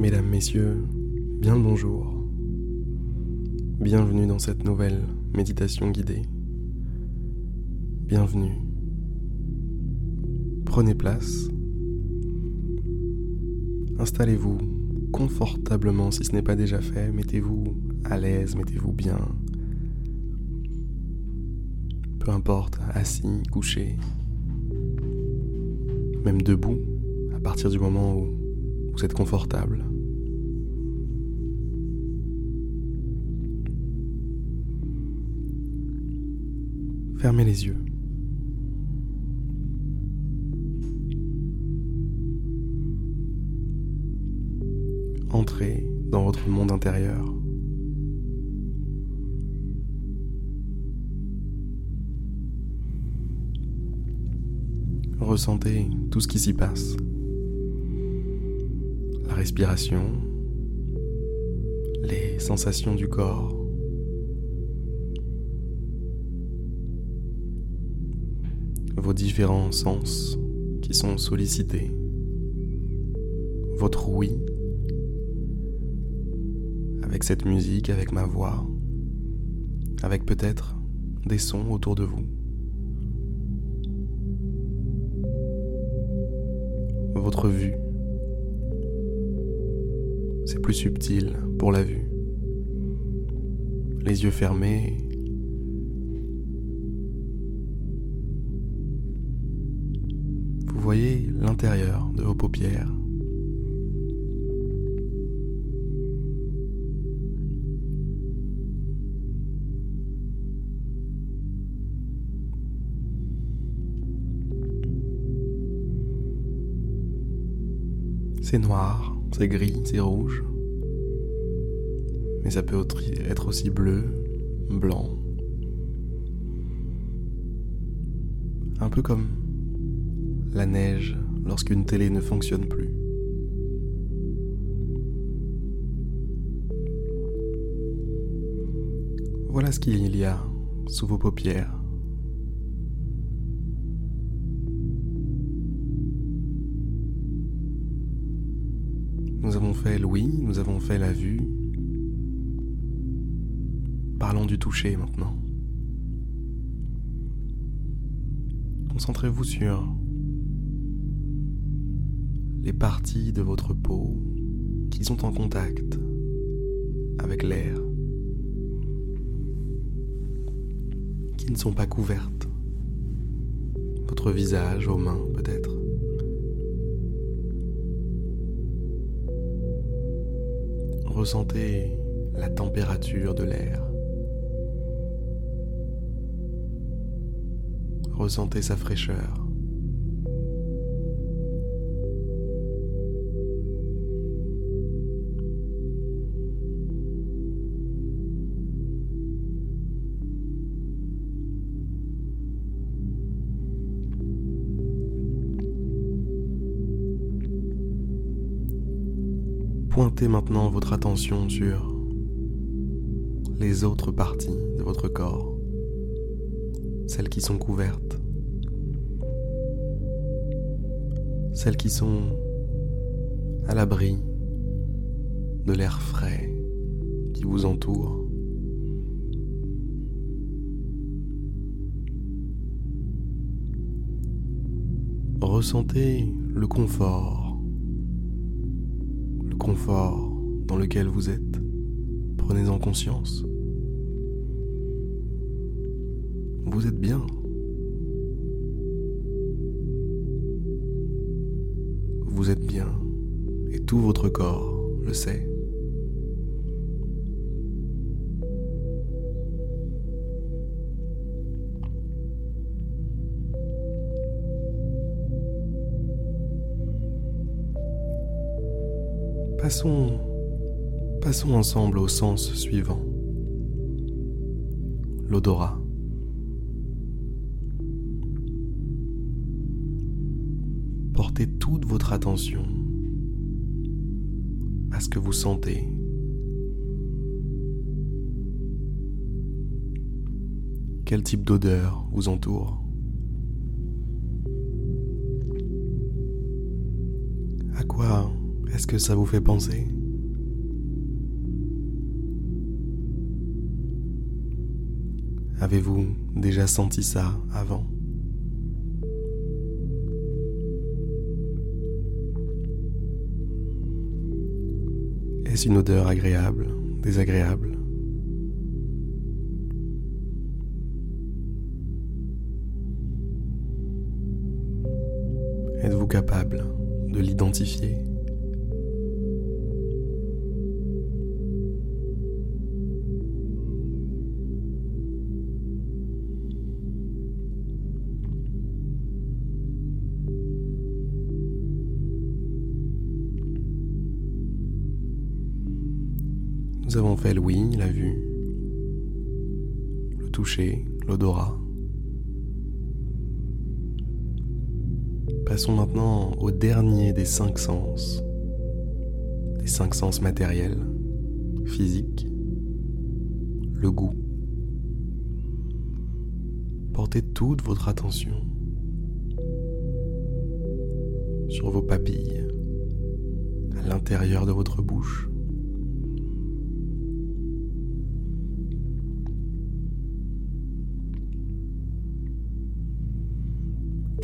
Mesdames, Messieurs, bien le bonjour. Bienvenue dans cette nouvelle méditation guidée. Bienvenue. Prenez place. Installez-vous confortablement si ce n'est pas déjà fait. Mettez-vous à l'aise, mettez-vous bien. Peu importe, assis, couché, même debout, à partir du moment où vous êtes confortable. Fermez les yeux. Entrez dans votre monde intérieur. Ressentez tout ce qui s'y passe. Respiration, les sensations du corps, vos différents sens qui sont sollicités, votre oui, avec cette musique, avec ma voix, avec peut-être des sons autour de vous. Votre vue, c'est plus subtil pour la vue. Les yeux fermés, vous voyez l'intérieur de vos paupières. C'est noir, c'est gris, c'est rouge. Mais ça peut être aussi bleu, blanc. Un peu comme la neige lorsqu'une télé ne fonctionne plus. Voilà ce qu'il y a sous vos paupières. Nous avons fait l'ouïe, nous avons fait la vue. Parlons du toucher maintenant. Concentrez-vous sur les parties de votre peau qui sont en contact avec l'air, qui ne sont pas couvertes. Votre visage, vos mains peut-être. Ressentez la température de l'air. Ressentez sa fraîcheur. Pointez maintenant votre attention sur les autres parties de votre corps, celles qui sont couvertes, celles qui sont à l'abri de l'air frais qui vous entoure. Ressentez le confort confort dans lequel vous êtes. Prenez-en conscience. Vous êtes bien. Vous êtes bien et tout votre corps le sait. Passons, passons ensemble au sens suivant. L'odorat. Portez toute votre attention à ce que vous sentez. Quel type d'odeur vous entoure? À quoi Est-ce que ça vous fait penser? Avez-vous déjà senti ça avant? Est-ce une odeur agréable, désagréable? Êtes-vous capable de l'identifier? Nous avons fait l'ouïe, la vue, le toucher, l'odorat. Passons maintenant au dernier des cinq sens, des cinq sens matériels, physiques, le goût. Portez toute votre attention sur vos papilles, à l'intérieur de votre bouche.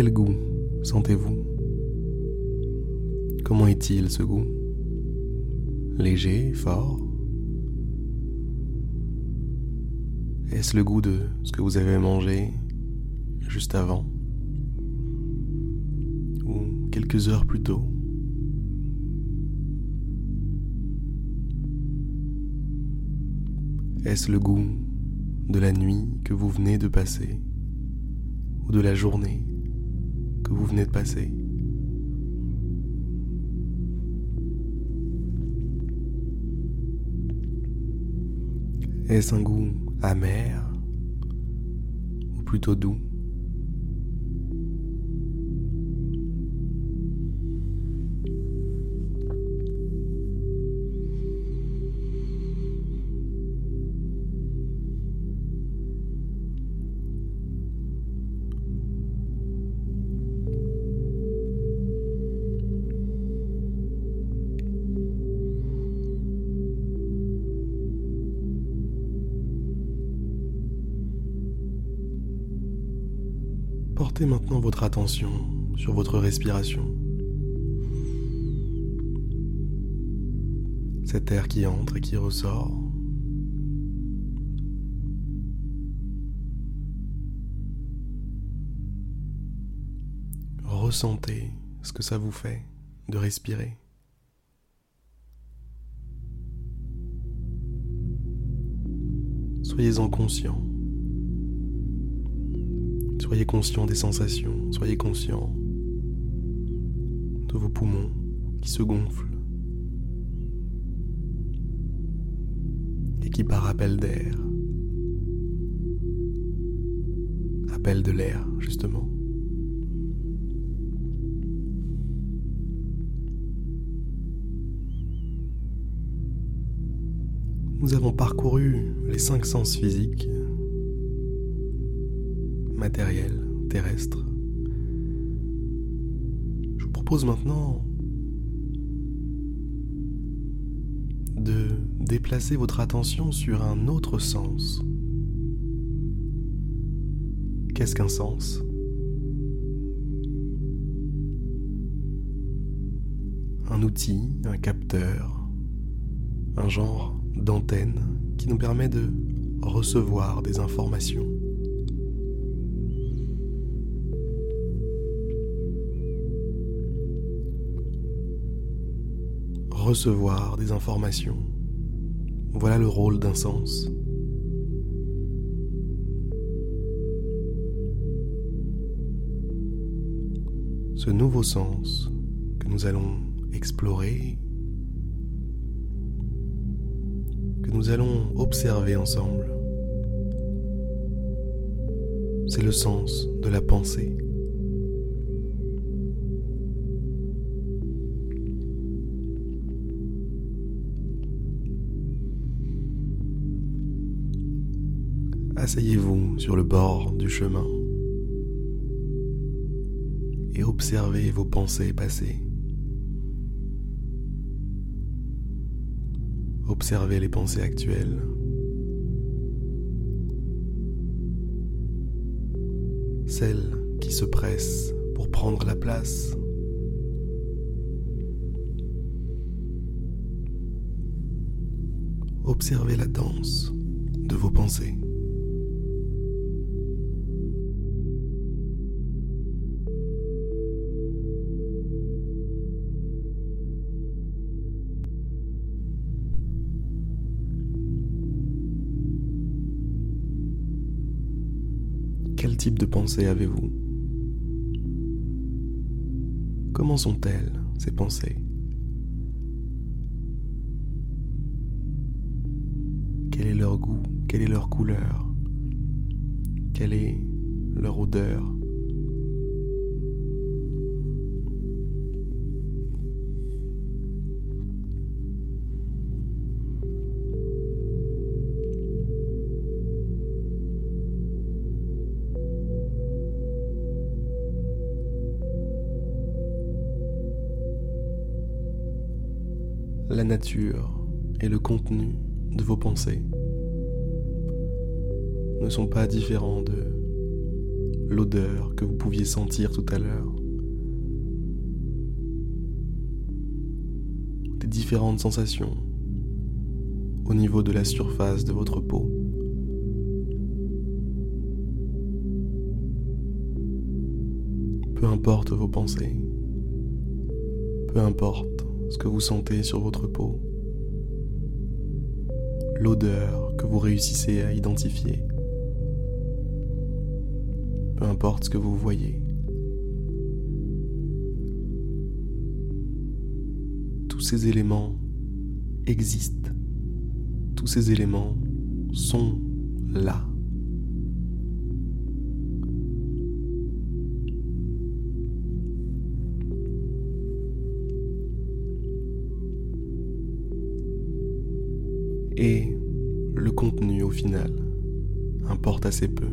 Quel goût sentez-vous? Comment est-il ce goût? Léger, fort? Est-ce le goût de ce que vous avez mangé juste avant? Ou quelques heures plus tôt? Est-ce le goût de la nuit que vous venez de passer ou de la journée? Que vous venez de passer. Est-ce un goût amer ou plutôt doux? Maintenant votre attention sur votre respiration. Cet air qui entre et qui ressort. Ressentez ce que ça vous fait de respirer. Soyez-en conscient. Soyez conscient des sensations, soyez conscient de vos poumons qui se gonflent et qui par appel d'air appellent de l'air justement. Nous avons parcouru les cinq sens physiques matériel, terrestre. Je vous propose maintenant de déplacer votre attention sur un autre sens. Qu'est-ce qu'un sens? Un outil, un capteur, un genre d'antenne qui nous permet de recevoir des informations. Recevoir des informations. Voilà le rôle d'un sens. Ce nouveau sens que nous allons explorer, que nous allons observer ensemble, c'est le sens de la pensée. Asseyez-vous sur le bord du chemin et observez vos pensées passées. Observez les pensées actuelles. Celles qui se pressent pour prendre la place. Observez la danse de vos pensées. Quel type de pensée avez-vous? Comment sont-elles, ces pensées? Quel est leur goût? Quelle est leur couleur? Quelle est leur odeur? La nature et le contenu de vos pensées ne sont pas différents de l'odeur que vous pouviez sentir tout à l'heure, des différentes sensations au niveau de la surface de votre peau. Peu importe vos pensées, peu importe ce que vous sentez sur votre peau, l'odeur que vous réussissez à identifier, peu importe ce que vous voyez. Tous ces éléments existent, tous ces éléments sont là. Et le contenu au final importe assez peu.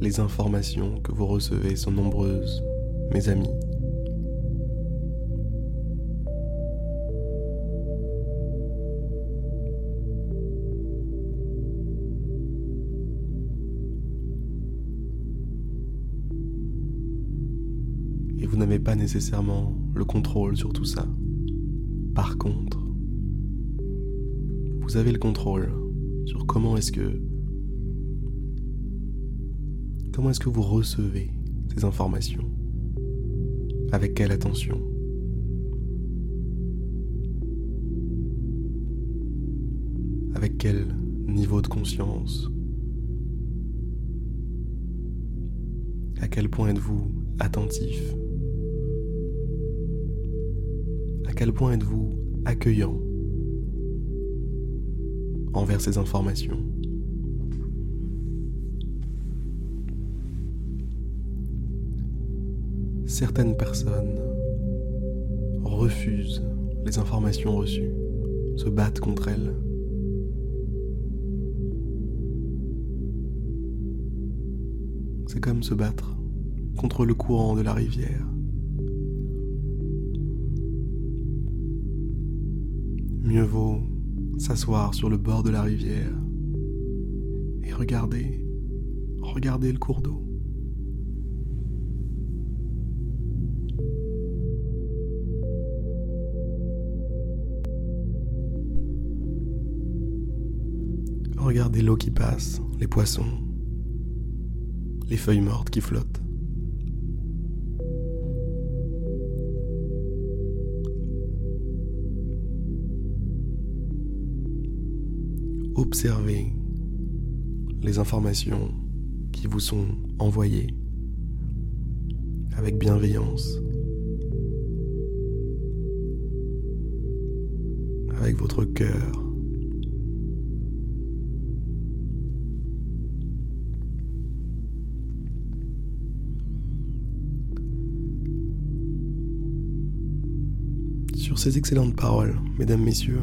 Les informations que vous recevez sont nombreuses, mes amis. Nécessairement le contrôle sur tout ça. Par contre, vous avez le contrôle sur comment est-ce que comment est-ce que vous recevez ces informations? Avec quelle attention? Avec quel niveau de conscience? À quel point êtes-vous attentif? À quel point êtes-vous accueillant envers ces informations? Certaines personnes refusent les informations reçues, se battent contre elles. C'est comme se battre contre le courant de la rivière. Mieux vaut s'asseoir sur le bord de la rivière et regarder, regarder le cours d'eau. Regardez l'eau qui passe, les poissons, les feuilles mortes qui flottent. Observez les informations qui vous sont envoyées avec bienveillance, avec votre cœur. Sur ces excellentes paroles, mesdames, messieurs,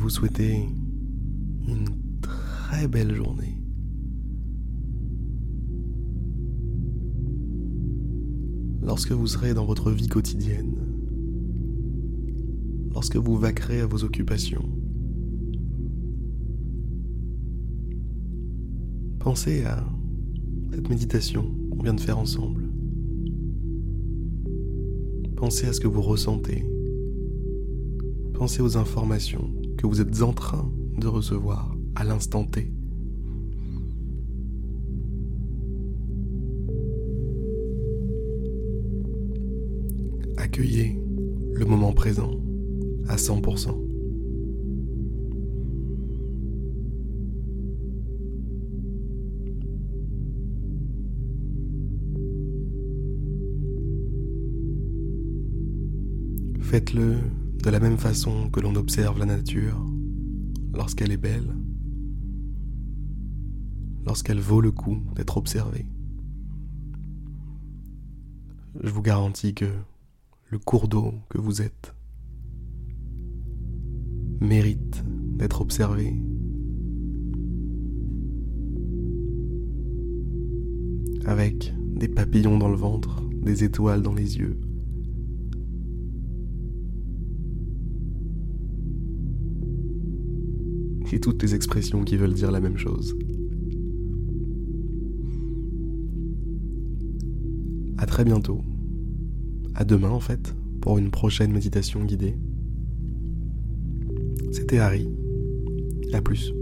vous souhaiter une très belle journée. Lorsque vous serez dans votre vie quotidienne, lorsque vous vaquerez à vos occupations, pensez à cette méditation qu'on vient de faire ensemble. Pensez à ce que vous ressentez. Pensez aux informations que vous êtes en train de recevoir à l'instant T. Accueillez le moment présent à 100%. Faites-le de la même façon que l'on observe la nature lorsqu'elle est belle, lorsqu'elle vaut le coup d'être observée. Je vous garantis que le cours d'eau que vous êtes mérite d'être observé. Avec des papillons dans le ventre, des étoiles dans les yeux, et toutes les expressions qui veulent dire la même chose. À très bientôt. À demain en fait, pour une prochaine méditation guidée. C'était Harry. À plus.